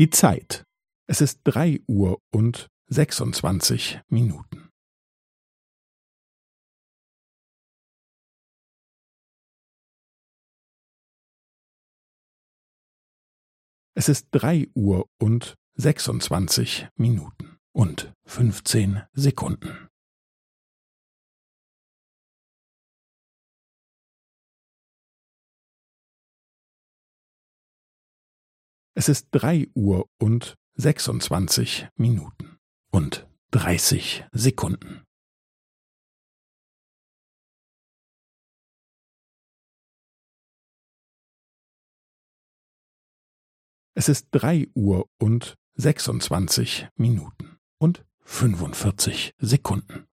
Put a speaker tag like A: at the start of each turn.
A: Die Zeit. Es ist drei Uhr und sechsundzwanzig Minuten. Es ist drei Uhr und sechsundzwanzig Minuten und fünfzehn Sekunden. Es ist drei Uhr und sechsundzwanzig Minuten und dreißig Sekunden. Es ist drei Uhr und sechsundzwanzig Minuten und fünfundvierzig Sekunden.